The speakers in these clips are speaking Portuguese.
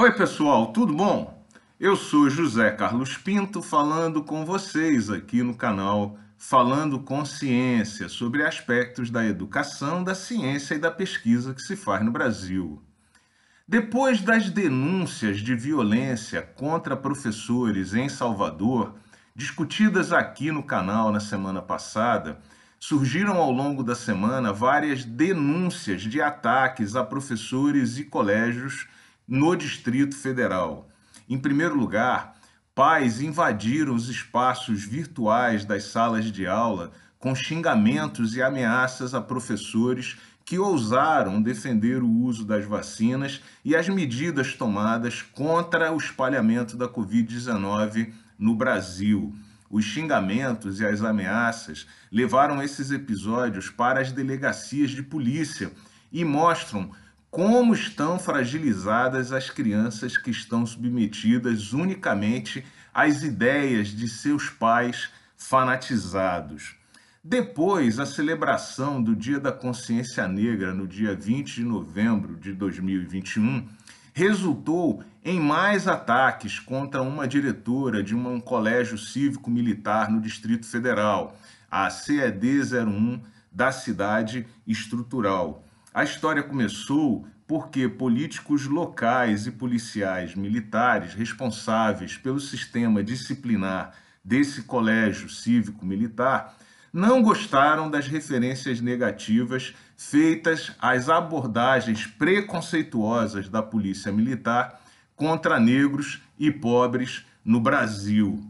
Oi, pessoal, tudo bom? Eu sou José Carlos Pinto falando com vocês aqui no canal Falando com Ciência sobre aspectos da educação, da ciência e da pesquisa que se faz no Brasil. Depois das denúncias de violência contra professores em Salvador, discutidas aqui no canal na semana passada, surgiram ao longo da semana várias denúncias de ataques a professores e colégios no Distrito Federal. Em primeiro lugar, pais invadiram os espaços virtuais das salas de aula com xingamentos e ameaças a professores que ousaram defender o uso das vacinas e as medidas tomadas contra o espalhamento da Covid-19 no Brasil. Os xingamentos e as ameaças levaram esses episódios para as delegacias de polícia e mostram como estão fragilizadas as crianças que estão submetidas unicamente às ideias de seus pais fanatizados. Depois, a celebração do Dia da Consciência Negra, no dia 20 de novembro de 2021, resultou em mais ataques contra uma diretora de um colégio cívico-militar no Distrito Federal, a CED 01 da cidade estrutural. A história começou porque políticos locais e policiais militares responsáveis pelo sistema disciplinar desse colégio cívico-militar não gostaram das referências negativas feitas às abordagens preconceituosas da polícia militar contra negros e pobres no Brasil.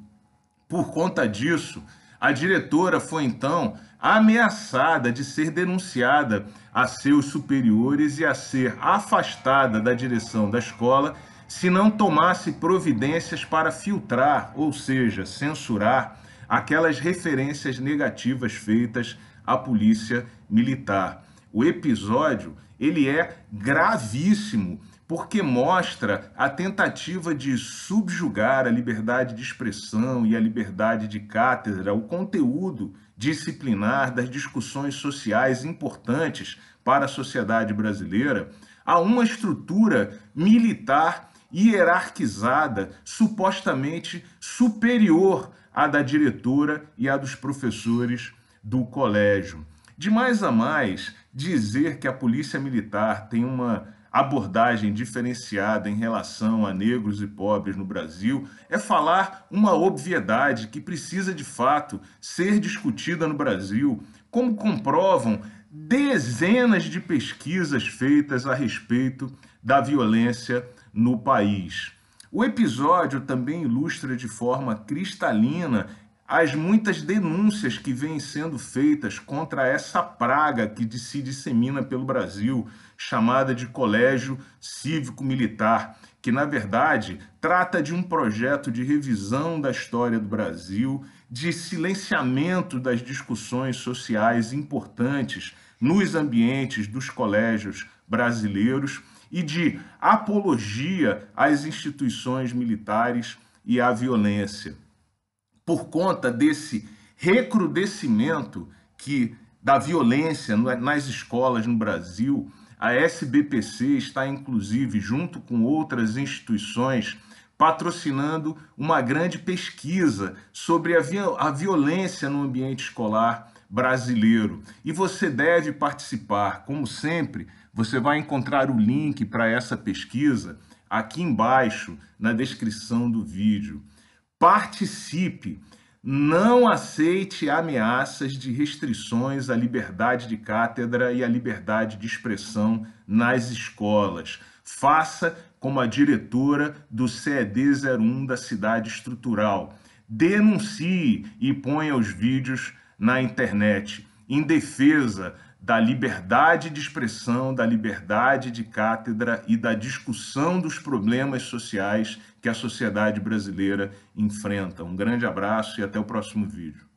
Por conta disso, a diretora foi então ameaçada de ser denunciada a seus superiores e a ser afastada da direção da escola se não tomasse providências para filtrar, ou seja, censurar aquelas referências negativas feitas à polícia militar. O episódio, ele é gravíssimo porque mostra a tentativa de subjugar a liberdade de expressão e a liberdade de cátedra, o conteúdo disciplinar das discussões sociais importantes para a sociedade brasileira, a uma estrutura militar hierarquizada, supostamente superior à da diretora e à dos professores do colégio. De mais a mais, dizer que a polícia militar tem uma abordagem diferenciada em relação a negros e pobres no Brasil é falar uma obviedade que precisa de fato ser discutida no Brasil, como comprovam dezenas de pesquisas feitas a respeito da violência no país. O episódio também ilustra de forma cristalina as muitas denúncias que vêm sendo feitas contra essa praga que se dissemina pelo Brasil, chamada de Colégio Cívico-Militar, que na verdade trata de um projeto de revisão da história do Brasil, de silenciamento das discussões sociais importantes nos ambientes dos colégios brasileiros e de apologia às instituições militares e à violência por conta desse recrudescimento que da violência nas escolas no Brasil, a SBPC está inclusive junto com outras instituições patrocinando uma grande pesquisa sobre a, a violência no ambiente escolar brasileiro. E você deve participar, como sempre, você vai encontrar o link para essa pesquisa aqui embaixo na descrição do vídeo. Participe, não aceite ameaças de restrições à liberdade de cátedra e à liberdade de expressão nas escolas. Faça como a diretora do CED 01 da cidade estrutural. Denuncie e ponha os vídeos na internet em defesa da liberdade de expressão, da liberdade de cátedra e da discussão dos problemas sociais que a sociedade brasileira enfrenta. Um grande abraço e até o próximo vídeo.